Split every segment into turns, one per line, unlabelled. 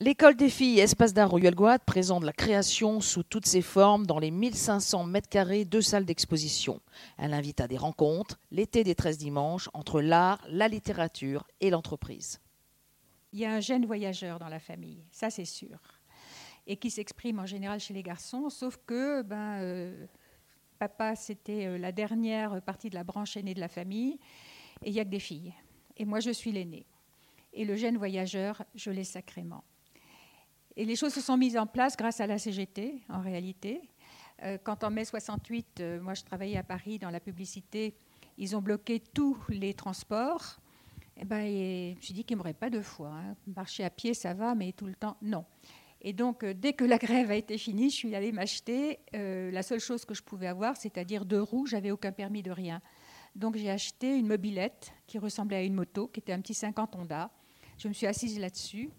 L'école des filles Espace d'art Royal présente la création sous toutes ses formes dans les 1500 mètres carrés de salles d'exposition. Elle invite à des rencontres, l'été des 13 dimanches, entre l'art, la littérature et l'entreprise.
Il y a un gène voyageur dans la famille, ça c'est sûr, et qui s'exprime en général chez les garçons, sauf que ben, euh, papa c'était euh, la dernière partie de la branche aînée de la famille, et il n'y a que des filles. Et moi je suis l'aînée. Et le gène voyageur, je l'ai sacrément. Et les choses se sont mises en place grâce à la CGT, en réalité. Euh, quand en mai 68, euh, moi je travaillais à Paris dans la publicité, ils ont bloqué tous les transports. Eh ben, je me suis dit qu'il aurait pas deux fois. Hein. Marcher à pied, ça va, mais tout le temps, non. Et donc, euh, dès que la grève a été finie, je suis allée m'acheter la seule chose que je pouvais avoir, c'est-à-dire deux roues. J'avais aucun permis de rien. Donc, j'ai acheté une mobilette qui ressemblait à une moto, qui était un petit 50 Honda. Je me suis assise là-dessus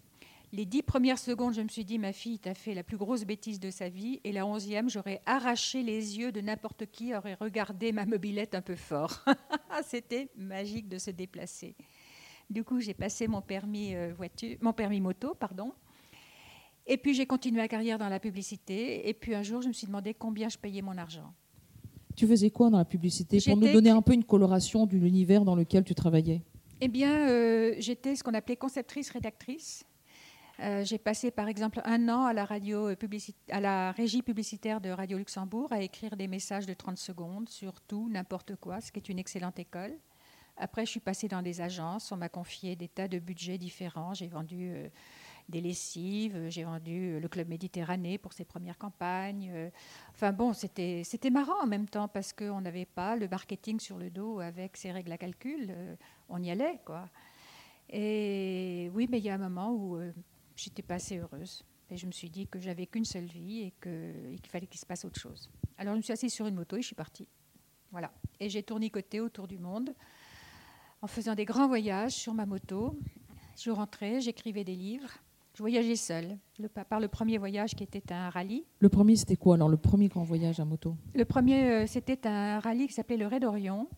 les dix premières secondes, je me suis dit, ma fille, t'as fait la plus grosse bêtise de sa vie. Et la onzième, j'aurais arraché les yeux de n'importe qui aurait regardé ma mobilette un peu fort. C'était magique de se déplacer. Du coup, j'ai passé mon permis, euh, voiture, mon permis moto, pardon. Et puis, j'ai continué ma carrière dans la publicité. Et puis, un jour, je me suis demandé combien je payais mon argent.
Tu faisais quoi dans la publicité Pour nous donner un peu une coloration de l'univers dans lequel tu travaillais?
Eh bien, euh, j'étais ce qu'on appelait conceptrice-rédactrice. Euh, j'ai passé par exemple un an à la, radio à la régie publicitaire de Radio Luxembourg à écrire des messages de 30 secondes sur tout, n'importe quoi, ce qui est une excellente école. Après, je suis passée dans des agences, on m'a confié des tas de budgets différents. J'ai vendu euh, des lessives, j'ai vendu euh, le Club Méditerranée pour ses premières campagnes. enfin bon, c'était marrant en même temps parce qu'on n'avait pas le marketing sur le dos avec ses règles à calcul. on y allait, quoi. Et oui, mais il y a un moment où j'étais pas assez heureuse. Et je me suis dit que j'avais qu'une seule vie et qu'il fallait qu'il se passe autre chose. Alors je me suis assise sur une moto et je suis partie. Voilà. Et j'ai tournicoté autour du monde en faisant des grands voyages sur ma moto. Je rentrais, j'écrivais des livres. Je voyageais seule, le, par le premier voyage qui était un rallye.
Le premier, c'était quoi alors, le premier grand voyage à moto?
Le premier, euh, c'était un rallye qui s'appelait le Raid d'Orion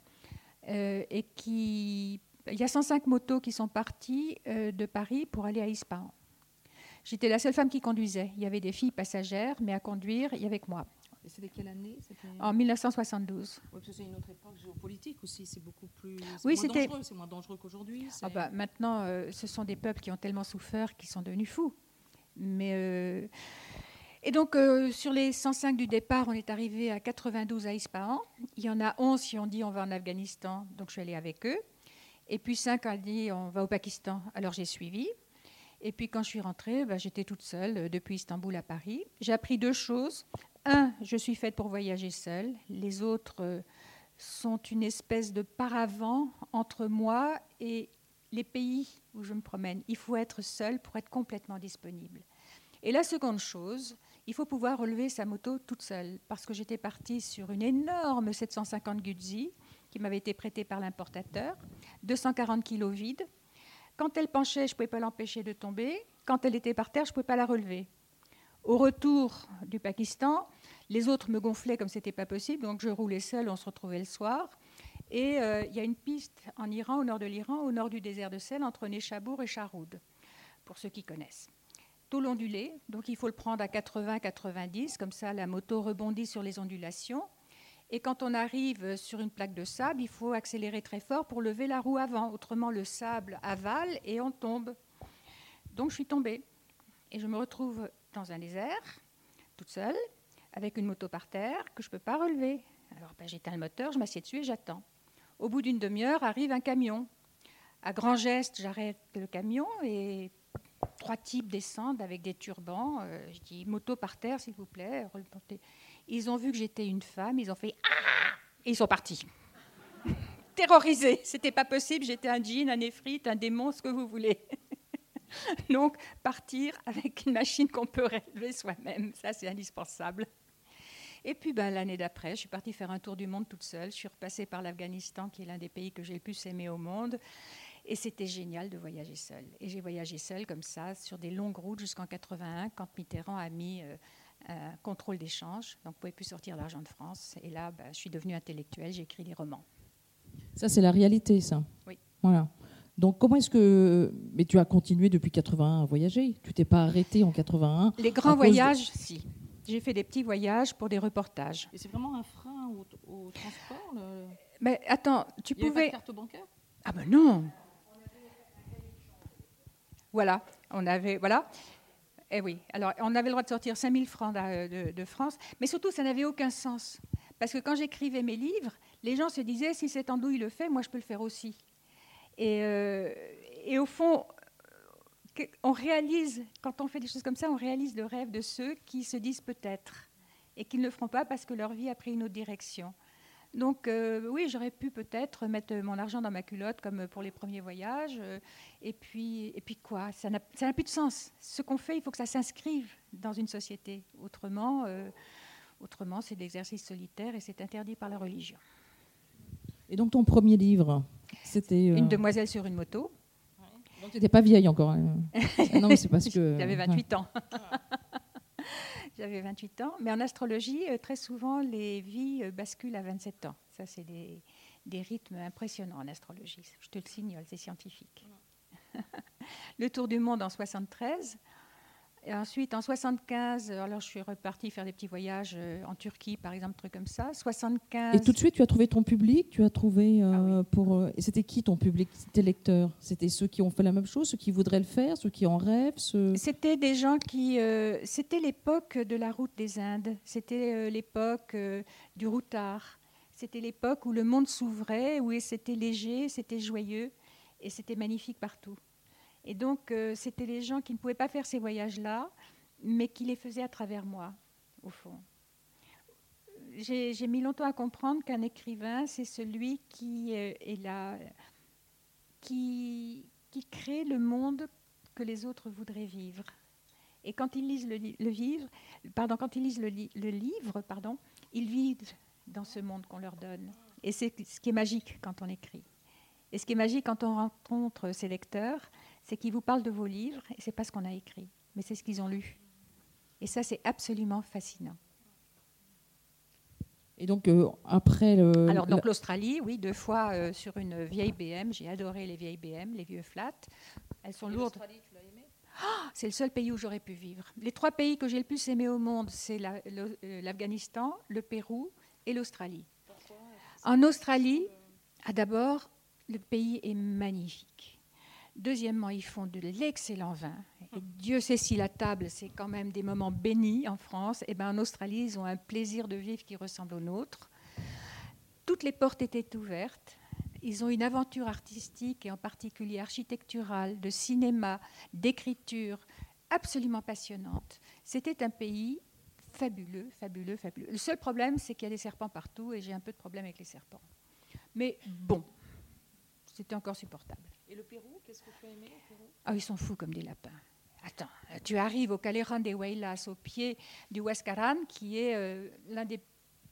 euh, et qui... Il y a 105 motos qui sont parties euh, de Paris pour aller à Ispahan. J'étais la seule femme qui conduisait. Il y avait des filles passagères, mais à conduire, il y avait que moi.
Et c'était quelle année?
En 1972.
Oui, parce que c'est une autre époque géopolitique aussi. C'est beaucoup plus.
Oui, c'était.
C'est moins dangereux qu'aujourd'hui.
Ah bah, maintenant, euh, ce sont des peuples qui ont tellement souffert qu'ils sont devenus fous. Mais. Euh, et donc, euh, sur les 105 du départ, on est arrivé à 92 à Ispahan. Il y en a 11 qui ont dit on va en Afghanistan, donc je suis allée avec eux. Et puis 5 ont dit on va au Pakistan, alors j'ai suivi. Et puis quand je suis rentrée, bah, j'étais toute seule euh, depuis Istanbul à Paris. J'ai appris deux choses. Un, je suis faite pour voyager seule. Les autres euh, sont une espèce de paravent entre moi et les pays où je me promène. Il faut être seule pour être complètement disponible. Et la seconde chose, il faut pouvoir relever sa moto toute seule, parce que j'étais partie sur une énorme 750 Guzzi qui m'avait été prêtée par l'importateur, 240 kilos vides, quand elle penchait, je ne pouvais pas l'empêcher de tomber. Quand elle était par terre, je ne pouvais pas la relever. Au retour du Pakistan, les autres me gonflaient comme ce n'était pas possible, donc je roulais seule, on se retrouvait le soir. Et euh, il y a une piste en Iran, au nord de l'Iran, au nord du désert de sel, entre Neshabour et Sharoud, pour ceux qui connaissent. Tout ondulé, donc il faut le prendre à 80-90, comme ça la moto rebondit sur les ondulations. Et quand on arrive sur une plaque de sable, il faut accélérer très fort pour lever la roue avant. Autrement, le sable avale et on tombe. Donc je suis tombée. Et je me retrouve dans un désert, toute seule, avec une moto par terre que je ne peux pas relever. Alors ben, j'éteins le moteur, je m'assieds dessus et j'attends. Au bout d'une demi-heure arrive un camion. À grand geste, j'arrête le camion et trois types descendent avec des turbans. Euh, je dis moto par terre, s'il vous plaît. Ils ont vu que j'étais une femme, ils ont fait ah et ils sont partis. Terrorisés, c'était pas possible, j'étais un djinn, un effrite, un démon, ce que vous voulez. Donc partir avec une machine qu'on peut relever soi-même, ça c'est indispensable. Et puis ben, l'année d'après, je suis partie faire un tour du monde toute seule. Je suis repassée par l'Afghanistan, qui est l'un des pays que j'ai le plus aimé au monde. Et c'était génial de voyager seule. Et j'ai voyagé seule comme ça, sur des longues routes jusqu'en 81, quand Mitterrand a mis euh, un contrôle d'échange. Donc, on ne pouvait plus sortir l'argent de France. Et là, bah, je suis devenue intellectuelle, j'ai écrit des romans.
Ça, c'est la réalité, ça
Oui.
Voilà. Donc comment est-ce que... Mais tu as continué depuis 81 à voyager? Tu t'es pas arrêté en 81.
Les grands voyages, si. J'ai fait des petits voyages pour des reportages.
Et c'est vraiment un frein au, transport
Mais attends, tu
Il
pouvais...
Pas de carte bancaire?
Ah ben non Voilà, on avait... Voilà. Eh oui, alors on avait le droit de sortir 5000 francs de, de France, mais surtout ça n'avait aucun sens. Parce que quand j'écrivais mes livres, les gens se disaient, si cet andouille le fait, moi je peux le faire aussi. Et, euh, au fond, on réalise, quand on fait des choses comme ça, on réalise le rêve de ceux qui se disent peut-être et qui ne le feront pas parce que leur vie a pris une autre direction. Donc euh, oui, j'aurais pu peut-être mettre mon argent dans ma culotte comme pour les premiers voyages. Euh, et, puis, et puis quoi Ça n'a plus de sens. Ce qu'on fait, il faut que ça s'inscrive dans une société. Autrement, autrement c'est de l'exercice solitaire et c'est interdit par la religion.
Et donc ton premier livre, c'était...
Une euh, demoiselle sur une moto.
Donc tu n'étais pas vieille encore. Hein. Ah non, c'est parce que...
J'avais 28 ans. J'avais 28 ans. Mais en astrologie, euh, très souvent, les vies euh, basculent à 27 ans. Ça, c'est des, des rythmes impressionnants en astrologie. Je te le signale, c'est scientifique. le tour du monde en 73. Et ensuite, en 75, alors je suis repartie faire des petits voyages euh, en Turquie, par exemple, trucs comme ça. 75.
Et tout de suite, tu as trouvé ton public? Tu as trouvé euh, ah pour. Euh, et c'était qui ton public? Tes lecteurs C'était ceux qui ont fait la même chose, ceux qui voudraient le faire, ceux qui en rêvent.
C'était des gens qui. c'était l'époque de la route des Indes. C'était l'époque du routard. C'était l'époque où le monde s'ouvrait, où c'était léger, c'était joyeux, et c'était magnifique partout. Et donc, euh, c'était les gens qui ne pouvaient pas faire ces voyages-là, mais qui les faisaient à travers moi, au fond. J'ai mis longtemps à comprendre qu'un écrivain, c'est celui qui euh, est là, qui, qui crée le monde que les autres voudraient vivre. Et quand ils lisent le, vivre, pardon, quand ils lisent le, livre, pardon, ils vivent dans ce monde qu'on leur donne. Et c'est ce qui est magique quand on écrit. Et ce qui est magique quand on rencontre ses lecteurs, c'est qu'ils vous parlent de vos livres, et c'est pas ce qu'on a écrit, mais c'est ce qu'ils ont lu. Et ça, c'est absolument fascinant.
Et donc, euh, après le.
Alors, donc l'Australie, oui, deux fois euh, sur une vieille BM. J'ai adoré les vieilles BM, les vieux flats. Elles sont lourdes. tu l'as aimé ah, C'est le seul pays où j'aurais pu vivre. Les trois pays que j'ai le plus aimé au monde, c'est euh, l'Afghanistan, le Pérou et l'Australie. En Australie, ah, d'abord, le pays est magnifique. Deuxièmement, ils font de l'excellent vin. Et Dieu sait si la table, c'est quand même des moments bénis en France. Et eh ben en Australie, ils ont un plaisir de vivre qui ressemble au nôtre. Toutes les portes étaient ouvertes. Ils ont une aventure artistique et en particulier architecturale, de cinéma, d'écriture absolument passionnante. C'était un pays fabuleux, fabuleux, fabuleux. Le seul problème, c'est qu'il y a des serpents partout et j'ai un peu de problème avec les serpents. Mais bon, c'était encore supportable.
Et le Pérou, qu'est-ce que tu as aimé au Pérou?
Ah, ils sont fous comme des lapins. Attends, tu arrives au Caleran de Huaylas, au pied du Huascaran, qui est euh, l'un des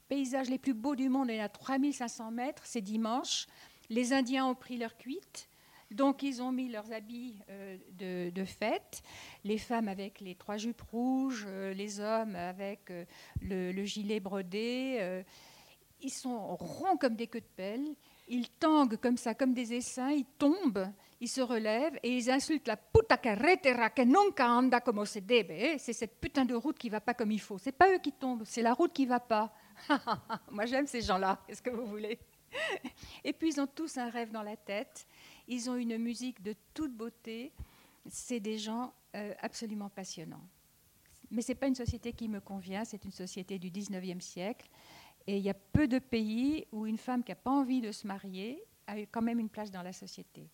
paysages les plus beaux du monde. Il y a 3500 mètres, c'est dimanche. Les Indiens ont pris leur cuite. Donc, ils ont mis leurs habits euh, de, fête, les femmes avec les trois jupes rouges, euh, les hommes avec le, gilet brodé. Ils sont ronds comme des queues de pelle ils tanguent comme ça, comme des essaims, ils tombent, ils se relèvent et ils insultent la puta carretera que nunca anda como se debe. Eh, c'est cette putain de route qui va pas comme il faut. C'est pas eux qui tombent, c'est la route qui va pas. Moi j'aime ces gens-là. Qu'est-ce que vous voulez? Et puis ils ont tous un rêve dans la tête. Ils ont une musique de toute beauté. C'est des gens euh, absolument passionnants. Mais c'est pas une société qui me convient. C'est une société du 19e siècle et il y a peu de pays où une femme qui n'a pas envie de se marier a eu quand même une place dans la société.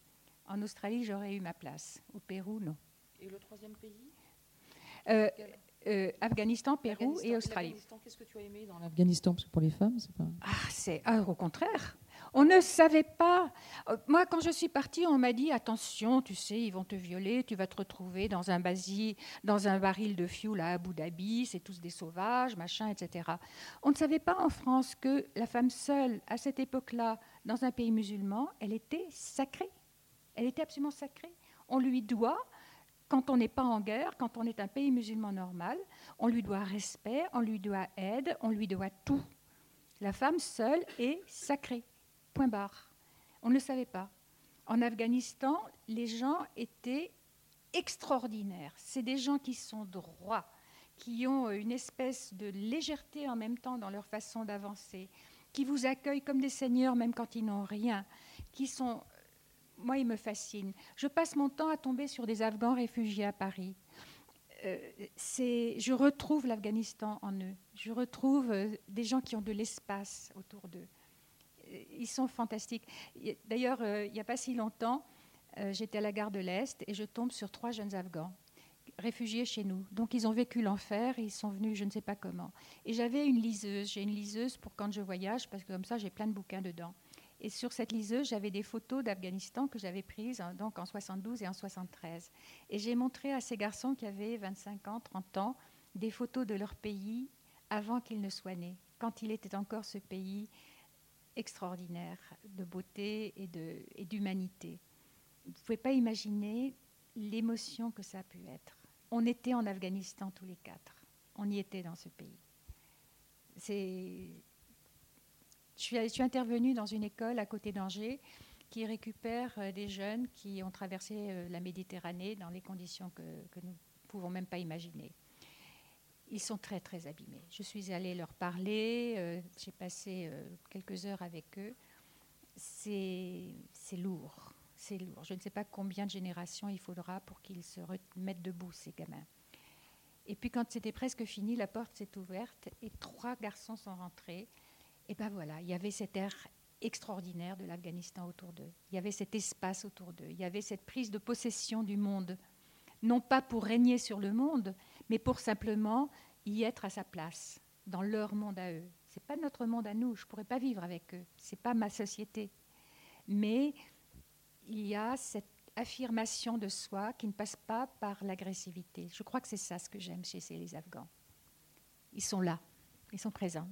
En Australie, j'aurais eu ma place. Au Pérou, non.
Et le troisième pays?
Euh, euh, Afghanistan, Pérou et Australie.
Qu'est-ce que tu as aimé dans l'Afghanistan? Parce que pour les femmes, c'est pas.
Ah, c'est ah, au contraire. On ne savait pas. Euh, moi, quand je suis partie, on m'a dit attention, tu sais, ils vont te violer, tu vas te retrouver dans un basi, dans un baril de fioul à Abu Dhabi, c'est tous des sauvages, machin, etc. On ne savait pas en France que la femme seule, à cette époque-là, dans un pays musulman, elle était sacrée. Elle était absolument sacrée. On lui doit quand on n'est pas en guerre, quand on est un pays musulman normal, on lui doit respect, on lui doit aide, on lui doit tout. La femme seule est sacrée. On ne le savait pas. En Afghanistan, les gens étaient extraordinaires. C'est des gens qui sont droits, qui ont une espèce de légèreté en même temps dans leur façon d'avancer, qui vous accueillent comme des seigneurs même quand ils n'ont rien, qui sont... Moi, ils me fascinent. Je passe mon temps à tomber sur des Afghans réfugiés à Paris. Euh, je retrouve l'Afghanistan en eux. Je retrouve euh, des gens qui ont de l'espace autour d'eux. Euh, ils sont fantastiques. D'ailleurs, il n'y a pas si longtemps, j'étais à la gare de l'Est et je tombe sur trois jeunes Afghans réfugiés chez nous. Donc ils ont vécu l'enfer et ils sont venus je ne sais pas comment. Et j'avais une liseuse, j'ai une liseuse pour quand je voyage parce que comme ça j'ai plein de bouquins dedans. Et sur cette liseuse, j'avais des photos d'Afghanistan que j'avais prises hein, donc en 72 et en 73. Et j'ai montré à ces garçons qui avaient 25 ans, 30 ans, des photos de leur pays avant qu'ils ne soient nés, quand il était encore ce pays extraordinaire de beauté et d'humanité. Vous ne pouvez pas imaginer l'émotion que ça a pu être. On était en Afghanistan tous les quatre. On y était dans ce pays. Je suis, intervenue dans une école à côté d'Angers qui récupère euh, des jeunes qui ont traversé euh, la Méditerranée dans les conditions que, nous ne pouvons même pas imaginer. Ils sont très très abîmés. Je suis allée leur parler, euh, j'ai passé quelques heures avec eux. C'est lourd, c'est lourd. Je ne sais pas combien de générations il faudra pour qu'ils se remettent debout, ces gamins. Et puis quand c'était presque fini, la porte s'est ouverte et trois garçons sont rentrés et ben voilà, il y avait cet air extraordinaire de l'Afghanistan autour d'eux. Il y avait cet espace autour d'eux. Il y avait cette prise de possession du monde, non pas pour régner sur le monde, mais pour simplement y être à sa place, dans leur monde à eux. C'est pas notre monde à nous. Je pourrais pas vivre avec eux. C'est pas ma société. Mais il y a cette affirmation de soi qui ne passe pas par l'agressivité. Je crois que c'est ça ce que j'aime chez les Afghans. Ils sont là, ils sont présents.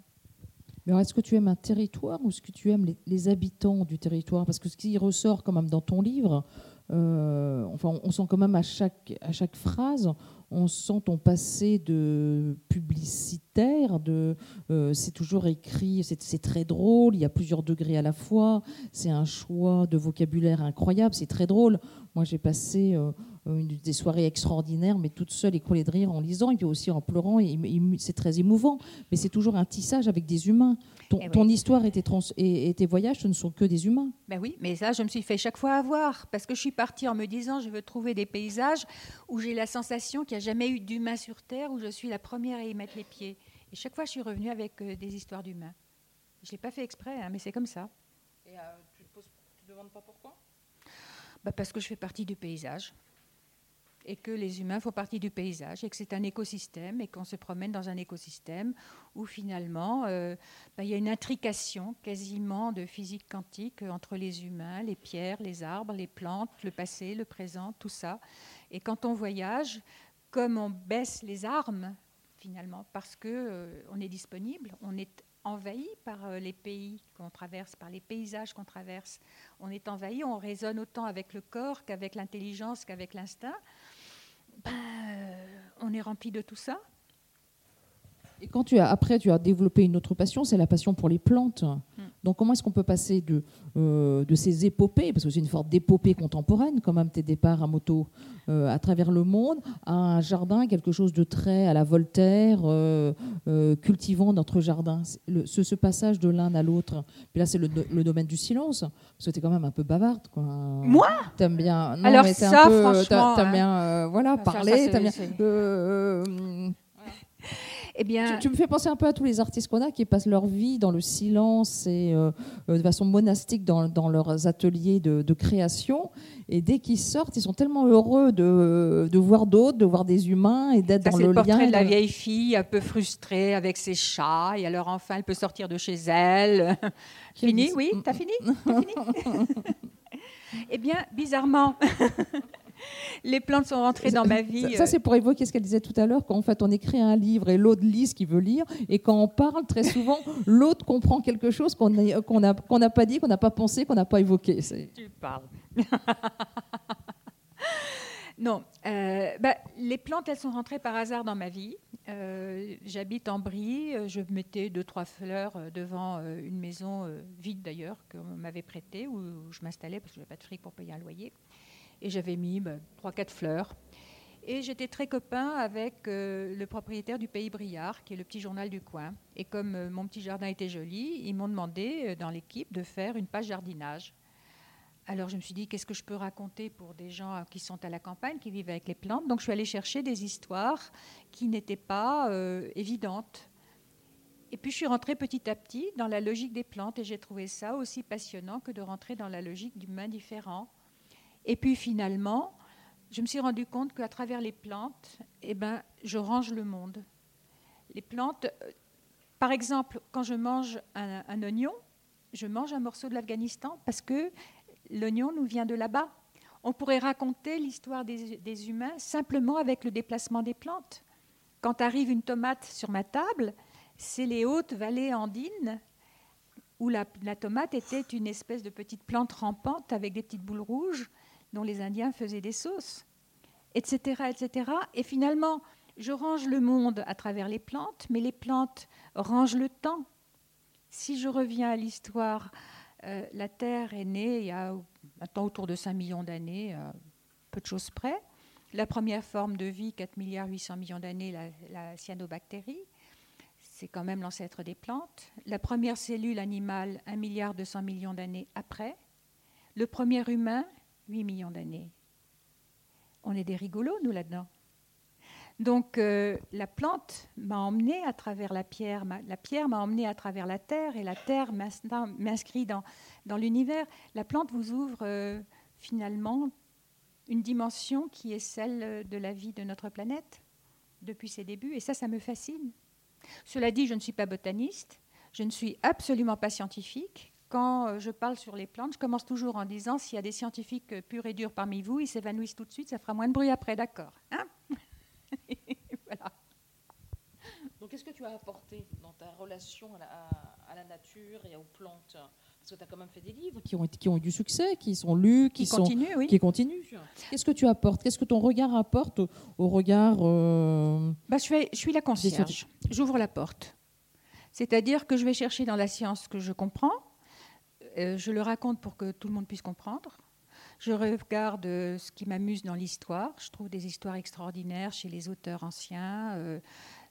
Mais est-ce que tu aimes un territoire ou est-ce que tu aimes les, habitants du territoire? Parce que ce qui ressort quand même dans ton livre, euh, enfin, on sent quand même à chaque, à chaque phrase, on sent ton passé de publicitaire, de, euh, c'est toujours écrit, c'est très drôle, il y a plusieurs degrés à la fois, c'est un choix de vocabulaire incroyable, c'est très drôle. Moi, j'ai passé euh, des soirées extraordinaires, mais toute seule, écroulée de rire en lisant, et puis aussi en pleurant, et, c'est très émouvant. Mais c'est toujours un tissage avec des humains. Ton, eh histoire et tes, et, tes, voyages, ce ne sont que des humains.
Ben oui, mais ça, je me suis fait chaque fois avoir, parce que je suis partie en me disant, je veux trouver des paysages où j'ai la sensation qu'il n'y a jamais eu d'humains sur Terre, où je suis la première à y mettre les pieds. Et chaque fois, je suis revenue avec euh, des histoires d'humains. Je ne l'ai pas fait exprès, hein, mais c'est comme ça.
Et euh, tu ne te, demandes pas pourquoi?
Bah Parce que je fais partie du paysage et que les humains font partie du paysage et que c'est un écosystème et qu'on se promène dans un écosystème où finalement euh, bah, il y a une intrication quasiment de physique quantique entre les humains, les pierres, les arbres, les plantes, le passé, le présent, tout ça. Et quand on voyage, comme on baisse les armes finalement parce que euh, on est disponible, on est envahi par euh, les pays qu'on traverse, par les paysages qu'on traverse. On est envahi, on résonne autant avec le corps qu'avec l'intelligence, qu'avec l'instinct ben, on est rempli de tout ça.
Et quand tu as, après, tu as développé une autre passion, c'est la passion pour les plantes. Hmm. Donc, comment est-ce qu'on peut passer de, euh, de ces épopées, parce que c'est une forme d'épopée contemporaine, quand même, tes départs à moto euh, à travers le monde, à un jardin, quelque chose de très à la Voltaire, euh, cultivant notre jardin? Ce, ce, passage de l'un à l'autre. Puis là, c'est le, le, domaine du silence, parce que tu es quand même un peu bavarde. Quoi.
Moi?
T'aimes bien.
Non, Alors, ça, un peu, franchement.
T'aimes bien voilà, parler. Ça, eh bien, tu, me fais penser un peu à tous les artistes qu'on a qui passent leur vie dans le silence et euh, euh, de façon monastique dans, dans leurs ateliers de, de, création. Et dès qu'ils sortent, ils sont tellement heureux de, de voir d'autres, de voir des humains et d'être dans le,
le
lien.
C'est le portrait de la vieille fille un peu frustrée avec ses chats et alors enfin elle peut sortir de chez elle. fini Oui, t'as fini, as fini Eh bien, bizarrement. les plantes sont rentrées dans ma vie.
Ça, euh. c'est pour évoquer ce qu'elle disait tout à l'heure, qu'en fait, on écrit un livre et l'autre lit ce qu'il veut lire. Et quand on parle, très souvent, l'autre comprend quelque chose qu'on n'a pas dit, qu'on n'a pas pensé, qu'on n'a pas évoqué.
Tu parles. non, Euh, bah, les plantes, elles sont rentrées par hasard dans ma vie. Euh, j'habite en Brie. Je mettais deux, trois fleurs devant une maison vide d'ailleurs, qu'on m'avait prêtée, où je m'installais parce que je n'avais pas de fric pour payer un loyer. Et j'avais mis bah, trois, quatre fleurs. Et j'étais très copain avec le propriétaire du Pays Briard, qui est le petit journal du coin. Et comme mon petit jardin était joli, ils m'ont demandé dans l'équipe de faire une page jardinage. Alors je me suis dit, qu'est-ce que je peux raconter pour des gens qui sont à la campagne, qui vivent avec les plantes? Donc je suis allée chercher des histoires qui n'étaient pas euh, évidentes. Et puis je suis rentrée petit à petit dans la logique des plantes et j'ai trouvé ça aussi passionnant que de rentrer dans la logique du main différent. Et puis finalement, je me suis rendu compte qu'à travers les plantes, eh ben, je range le monde. Les plantes, euh, par exemple, quand je mange un, un oignon, je mange un morceau de l'Afghanistan parce que l'oignon nous vient de là-bas. On pourrait raconter l'histoire des, humains simplement avec le déplacement des plantes. Quand arrive une tomate sur ma table, c'est les hautes vallées andines où la, tomate était une espèce de petite plante rampante avec des petites boules rouges dont les Indiens faisaient des sauces, etc., etc. Et finalement, je range le monde à travers les plantes, mais les plantes rangent le temps. Si je reviens à l'histoire euh, la Terre est née il y a maintenant autour de 5 millions d'années, peu de choses près. La première forme de vie, 4 milliards 800 millions d'années, la, cyanobactérie, c'est quand même l'ancêtre des plantes. La première cellule animale, 1 milliard 200 millions d'années après. Le premier humain, 8 millions d'années. On est des rigolos, nous, là-dedans. Donc euh, la plante m'a emmené à travers la pierre, la pierre m'a emmené à travers la terre et la terre m'inscrit dans, l'univers. La plante vous ouvre euh, finalement une dimension qui est celle de la vie de notre planète depuis ses débuts et ça, ça me fascine. Cela dit, je ne suis pas botaniste, je ne suis absolument pas scientifique. Quand euh, je parle sur les plantes, je commence toujours en disant s'il y a des scientifiques purs et durs parmi vous, ils s'évanouissent tout de suite, ça fera moins de bruit après, d'accord hein
voilà. Donc, qu'est-ce que tu as apporté dans ta relation à la, nature et aux plantes? Parce que tu as quand même fait des livres
qui ont, qui ont eu du succès, qui sont lus, qui, sont,
continuent. Oui.
Qui continuent. Qu'est-ce que tu apportes? Qu'est-ce que ton regard apporte au, regard euh,
bah, je, suis, je suis la concierge. J'ouvre la porte. C'est-à-dire que je vais chercher dans la science que je comprends. Euh, je le raconte pour que tout le monde puisse comprendre. Je regarde euh, ce qui m'amuse dans l'histoire. Je trouve des histoires extraordinaires chez les auteurs anciens, euh,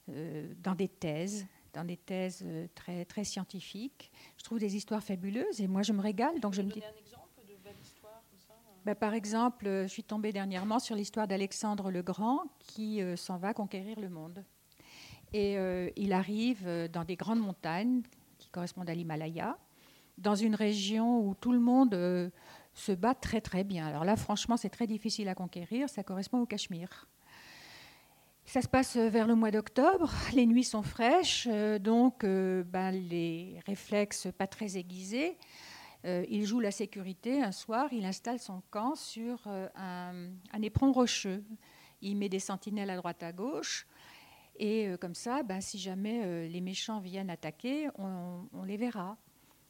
euh, dans des thèses, dans des thèses très, très scientifiques. Je trouve des histoires fabuleuses et moi je me régale. Donc je me dis.
Un exemple de belle histoire ça
bah, Par exemple, je suis tombée dernièrement sur l'histoire d'Alexandre le Grand qui s'en va conquérir le monde. Et il arrive dans des grandes montagnes qui correspondent à l'Himalaya, dans une région où tout le monde se bat très très bien. Alors là, franchement, c'est très difficile à conquérir. Ça correspond au Cachemire. Ça se passe vers le mois d'octobre, les nuits sont fraîches, euh, donc euh, ben, les réflexes pas très aiguisés. Euh, il joue la sécurité un soir, il installe son camp sur un, éperon rocheux. Il met des sentinelles à droite à gauche, et comme ça, ben, si jamais les méchants viennent attaquer, on les verra.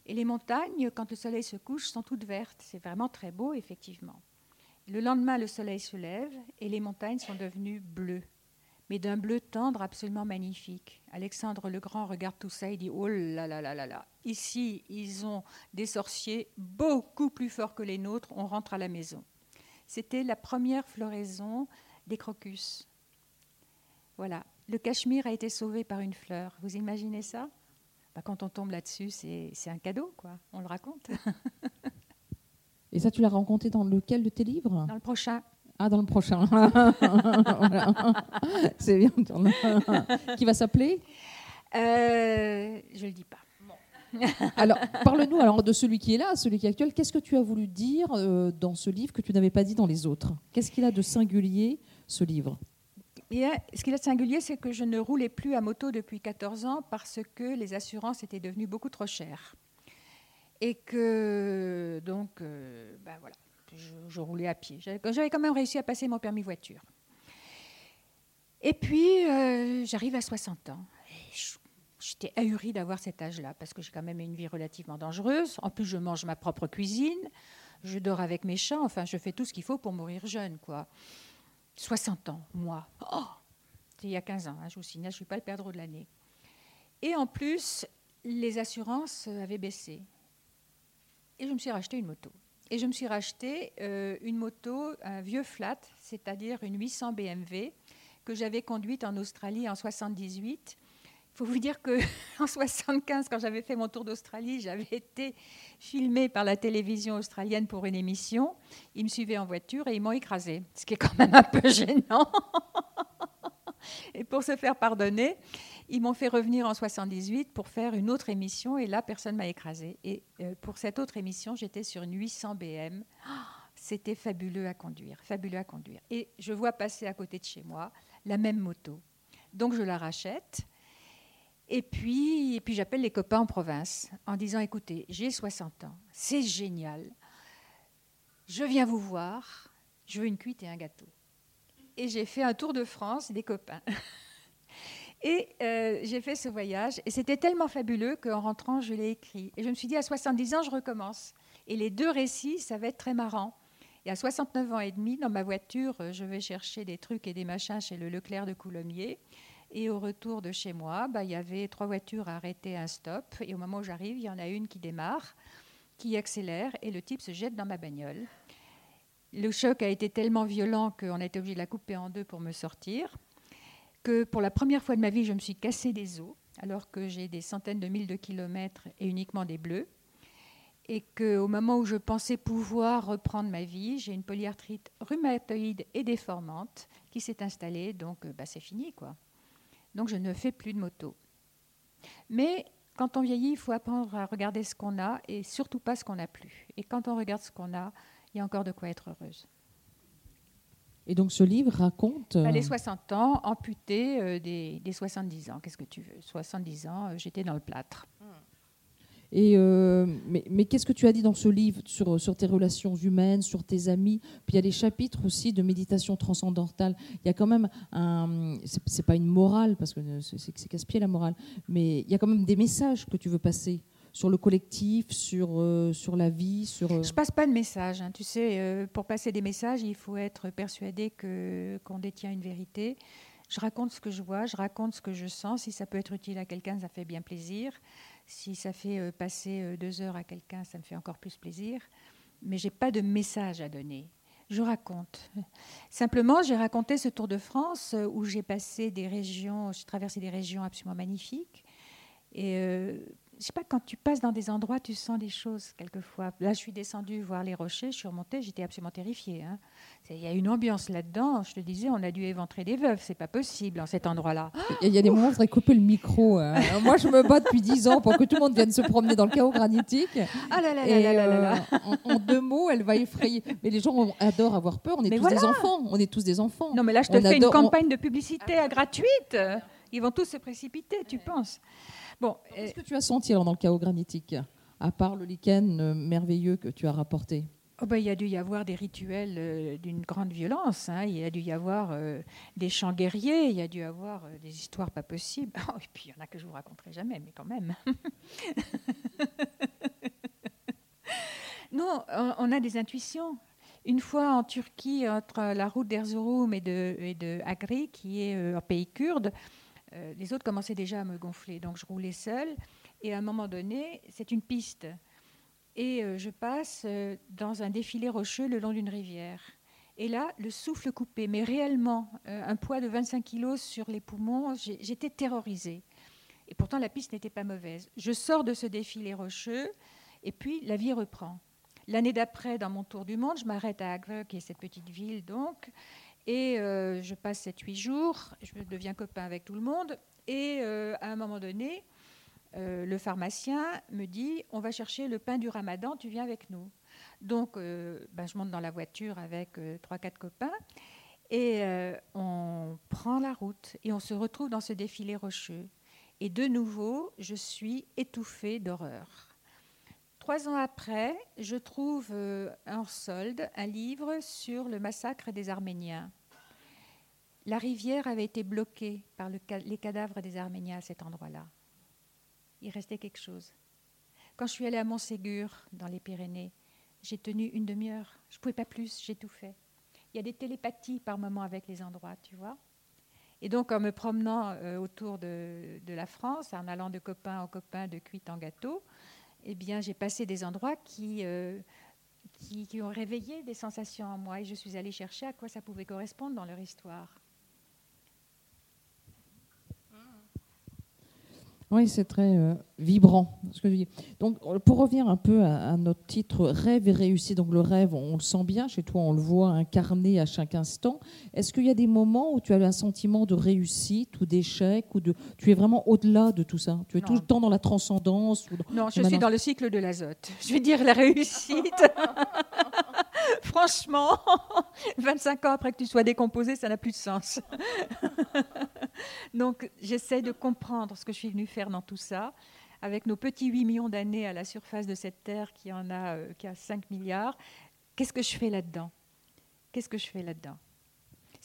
Et les montagnes, quand le soleil se couche, sont toutes vertes. C'est vraiment très beau, effectivement. Le lendemain, le soleil se lève et les montagnes sont devenues bleues, mais d'un bleu tendre absolument magnifique. Alexandre le Grand regarde tout ça et dit Oh là là là là là, ici, ils ont des sorciers beaucoup plus forts que les nôtres, on rentre à la maison. C'était la première floraison des crocus. Voilà, le Cachemire a été sauvé par une fleur. Vous imaginez ça? Bah, quand on tombe là-dessus, c'est un cadeau, quoi. On le raconte.
Et ça, tu l'as rencontré dans lequel de tes livres?
Dans le prochain.
Ah, dans le prochain. c'est bien. Qui va s'appeler?
Euh, Je ne le dis pas.
alors, parle-nous alors de celui qui est là, celui qui est actuel. Qu'est-ce que tu as voulu dire euh, dans ce livre que tu n'avais pas dit dans les autres? Qu'est-ce qu'il a de singulier, ce livre?
Et ce qui est singulier, c'est que je ne roulais plus à moto depuis 14 ans parce que les assurances étaient devenues beaucoup trop chères. Et que, donc, euh, ben voilà, je, roulais à pied. J'avais quand même réussi à passer mon permis voiture. Et puis, euh, j'arrive à 60 ans. J'étais ahurie d'avoir cet âge-là parce que j'ai quand même une vie relativement dangereuse. En plus, je mange ma propre cuisine, je dors avec mes chats, enfin, je fais tout ce qu'il faut pour mourir jeune, quoi. 60 ans, moi. Il y a 15 ans, hein, je vous signale, je ne suis pas le perdreau de l'année. Et en plus, les assurances avaient baissé. Et je me suis racheté une moto. Et je me suis racheté euh, une moto, un vieux flat, c'est-à-dire une 800 BMW que j'avais conduite en Australie en 78. Il faut vous dire que en 75, quand j'avais fait mon tour d'Australie, j'avais été filmée par la télévision australienne pour une émission. Ils me suivaient en voiture et ils m'ont écrasé, ce qui est quand même un peu gênant. et pour se faire pardonner, ils m'ont fait revenir en 78 pour faire une autre émission et là, personne m'a écrasé. Et euh, pour cette autre émission, j'étais sur une 800 BM. C'était fabuleux à conduire, fabuleux à conduire. Et je vois passer à côté de chez moi la même moto. Donc je la rachète. Et puis, et puis j'appelle les copains en province en disant écoutez, j'ai 60 ans, c'est génial. Je viens vous voir, je veux une cuite et un gâteau. Et j'ai fait un tour de France des copains. Et euh, j'ai fait ce voyage. Et c'était tellement fabuleux qu'en rentrant, je l'ai écrit. Et je me suis dit, à 70 ans, je recommence. Et les deux récits, ça va être très marrant. Et à 69 ans et demi, dans ma voiture, euh, je vais chercher des trucs et des machins chez le Leclerc de Coulommiers. Et au retour de chez moi, bah, il y avait trois voitures arrêtées à un stop. Et au moment où j'arrive, il y en a une qui démarre, qui accélère, et le type se jette dans ma bagnole. Le choc a été tellement violent qu'on a été obligé de la couper en deux pour me sortir que pour la première fois de ma vie, je me suis cassé des os, alors que j'ai des centaines de milles de kilomètres et uniquement des bleus. Et qu'au moment où je pensais pouvoir reprendre ma vie, j'ai une polyarthrite rhumatoïde et déformante qui s'est installée, donc euh, bah, c'est fini quoi. Donc je ne fais plus de moto. Mais quand on vieillit, il faut apprendre à regarder ce qu'on a et surtout pas ce qu'on n'a plus. Et quand on regarde ce qu'on a, il y a encore de quoi être heureuse.
Et donc ce livre raconte...
Les 60 euh, ans, amputés euh, des, 70 ans. Qu'est-ce que tu veux? 70 ans, euh, j'étais dans le plâtre.
Et mais, qu'est-ce que tu as dit dans ce livre sur, sur tes relations humaines, sur tes amis? Puis il y a les chapitres aussi de méditation transcendantale. Il y a quand même un. C'est pas une morale, parce que c'est casse-pied la morale, mais il y a quand même des messages que tu veux passer sur le collectif, sur, euh, sur la vie sur,
euh, Je passe pas de messages. Hein. Tu sais, euh, pour passer des messages, il faut être persuadé que, qu'on détient une vérité. Je raconte ce que je vois, je raconte ce que je sens. Si ça peut être utile à quelqu'un, ça fait bien plaisir. Si ça fait passer deux heures à quelqu'un, ça me fait encore plus plaisir. Mais j'ai pas de message à donner. Je raconte. Simplement, j'ai raconté ce Tour de France où j'ai passé des régions, j'ai traversé des régions absolument magnifiques. Et je sais pas, quand tu passes dans des endroits, tu sens des choses quelquefois. Là, je suis descendue voir les rochers, je suis remontée, j'étais absolument terrifiée. Hein. Il y a une ambiance là-dedans. Je te disais, on a dû éventrer des veuves. C'est pas possible en cet endroit-là.
Il y, a des moments où je voudrais couper le micro. Hein. Moi, je me bats depuis dix ans pour que tout le monde vienne se promener dans le chaos granitique.
Ah là là là là là,
en, deux mots, elle va effrayer. Mais les gens adorent avoir peur. On est tous des enfants. On est tous des enfants.
Non, mais là, je te fais une campagne de publicité gratuite. Ils vont tous se précipiter, tu penses
Bon, qu'est-ce que tu as senti dans le chaos granitique, à part le lichen euh, merveilleux que tu as rapporté?
Oh ben, il y a dû y avoir des rituels euh, d'une grande violence. Hein. Il y a dû y avoir euh, des chants guerriers. Il y a dû y avoir des histoires pas possibles. Oh, et puis il y en a que je vous raconterai jamais, mais quand même. non, on, a des intuitions. Une fois en Turquie, entre la route d'Erzurum et de, et de Agri, qui est un pays kurde, euh, les autres commençaient déjà à me gonfler. Donc je roulais seule. Et à un moment donné, c'est une piste. Et euh, je passe euh, dans un défilé rocheux le long d'une rivière. Et là, le souffle coupé, mais réellement, un poids de 25 kilos sur les poumons, j'étais terrorisée. Et pourtant, la piste n'était pas mauvaise. Je sors de ce défilé rocheux, et puis la vie reprend. L'année d'après, dans mon tour du monde, je m'arrête à Agve, qui est cette petite ville, donc, et euh, je passe 7-8 jours, je deviens copain avec tout le monde. Et euh, à un moment donné, euh, le pharmacien me dit On va chercher le pain du ramadan, tu viens avec nous. Donc, ben, je monte dans la voiture avec 3-4 copains. Et on prend la route et on se retrouve dans ce défilé rocheux. Et de nouveau, je suis étouffée d'horreur. Trois ans après, je trouve euh, en solde un livre sur le massacre des Arméniens. La rivière avait été bloquée par les cadavres des Arméniens à cet endroit-là. Il restait quelque chose. Quand je suis allée à Montségur, dans les Pyrénées, j'ai tenu une demi-heure. Je ne pouvais pas plus, j'ai tout fait. il y a des télépathies par moment avec les endroits, tu vois. Et donc, en me promenant euh, autour de, la France, en allant de copain en copain, de cuite en gâteau, eh bien, j'ai passé des endroits qui, euh, qui, qui, ont réveillé des sensations en moi. Et je suis allée chercher à quoi ça pouvait correspondre dans leur histoire.
Oui, c'est très euh, vibrant. Ce que je dis. Donc, pour revenir un peu à, notre titre Rêve et réussite, donc le rêve, on, le sent bien, chez toi, on le voit incarné à chaque instant. Est-ce qu'il y a des moments où tu as un sentiment de réussite ou d'échec ou de, Tu es vraiment au-delà de tout ça? Tu es tout le temps dans la transcendance
Non, je suis dans le cycle de l'azote. Je vais dire la réussite. Franchement, 25 ans après que tu sois décomposé, ça n'a plus de sens. Donc, j'essaie de comprendre ce que je suis venue faire dans tout ça. Avec nos petits 8 millions d'années à la surface de cette Terre qui en a, euh, qui a 5 milliards, qu'est-ce que je fais là-dedans? Qu'est-ce que je fais là-dedans?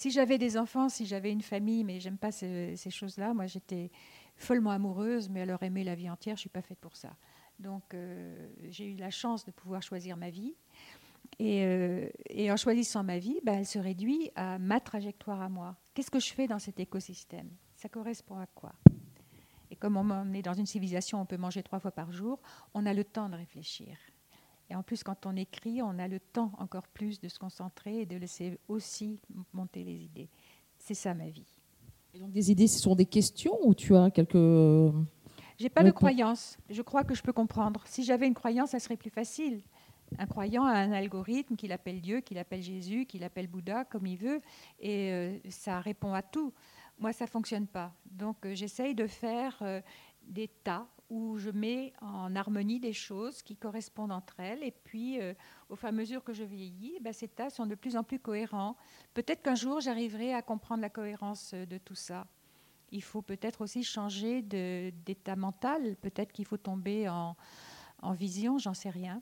Si j'avais des enfants, si j'avais une famille, mais j'aime pas ces, choses-là, moi j'étais follement amoureuse, mais alors aimer la vie entière, je suis pas faite pour ça. Donc euh, j'ai eu la chance de pouvoir choisir ma vie. Euh, et, en choisissant ma vie, ben, elle se réduit à ma trajectoire à moi. Qu'est-ce que je fais dans cet écosystème? Ça correspond à quoi? Et comme on est dans une civilisation, on peut manger trois fois par jour, on a le temps de réfléchir. Et en plus, quand on écrit, on a le temps encore plus de se concentrer et de laisser aussi monter les idées. C'est ça ma vie.
Et donc des idées, ce sont des questions ou tu as quelques...
J'ai pas de croyance. Je crois que je peux comprendre. Si j'avais une croyance, ça serait plus facile. Un croyant a un algorithme qu'il appelle Dieu, qu'il appelle Jésus, qu'il appelle Bouddha, comme il veut, et euh, ça répond à tout. Moi, ça fonctionne pas. Donc, euh, j'essaye de faire euh, des tas où je mets en harmonie des choses qui correspondent entre elles. Et puis, au fur et à mesure que je vieillis, ben, ces tas sont de plus en plus cohérents. Peut-être qu'un jour, j'arriverai à comprendre la cohérence de tout ça. Il faut peut-être aussi changer d'état mental. Peut-être qu'il faut tomber en, en vision, j'en sais rien.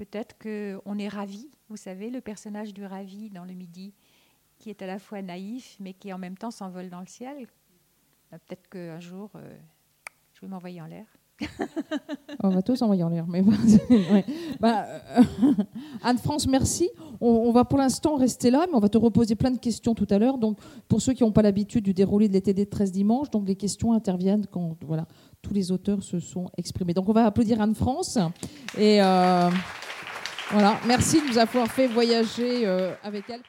Peut-être qu'on est ravi, vous savez, le personnage du ravi dans le Midi, qui est à la fois naïf, mais qui en même temps s'envole dans le ciel. Bah, peut-être qu'un jour, euh, je vais m'envoyer en l'air.
on va tous envoyer en l'air. Bah, euh, Anne-France, merci. On, va pour l'instant rester là, mais on va te reposer plein de questions tout à l'heure. Donc, pour ceux qui n'ont pas l'habitude du déroulé de l'été des 13 dimanches, donc les questions interviennent quand voilà, tous les auteurs se sont exprimés. Donc, on va applaudir Anne-France. Et. Euh, voilà, merci de nous avoir fait voyager euh, avec elle.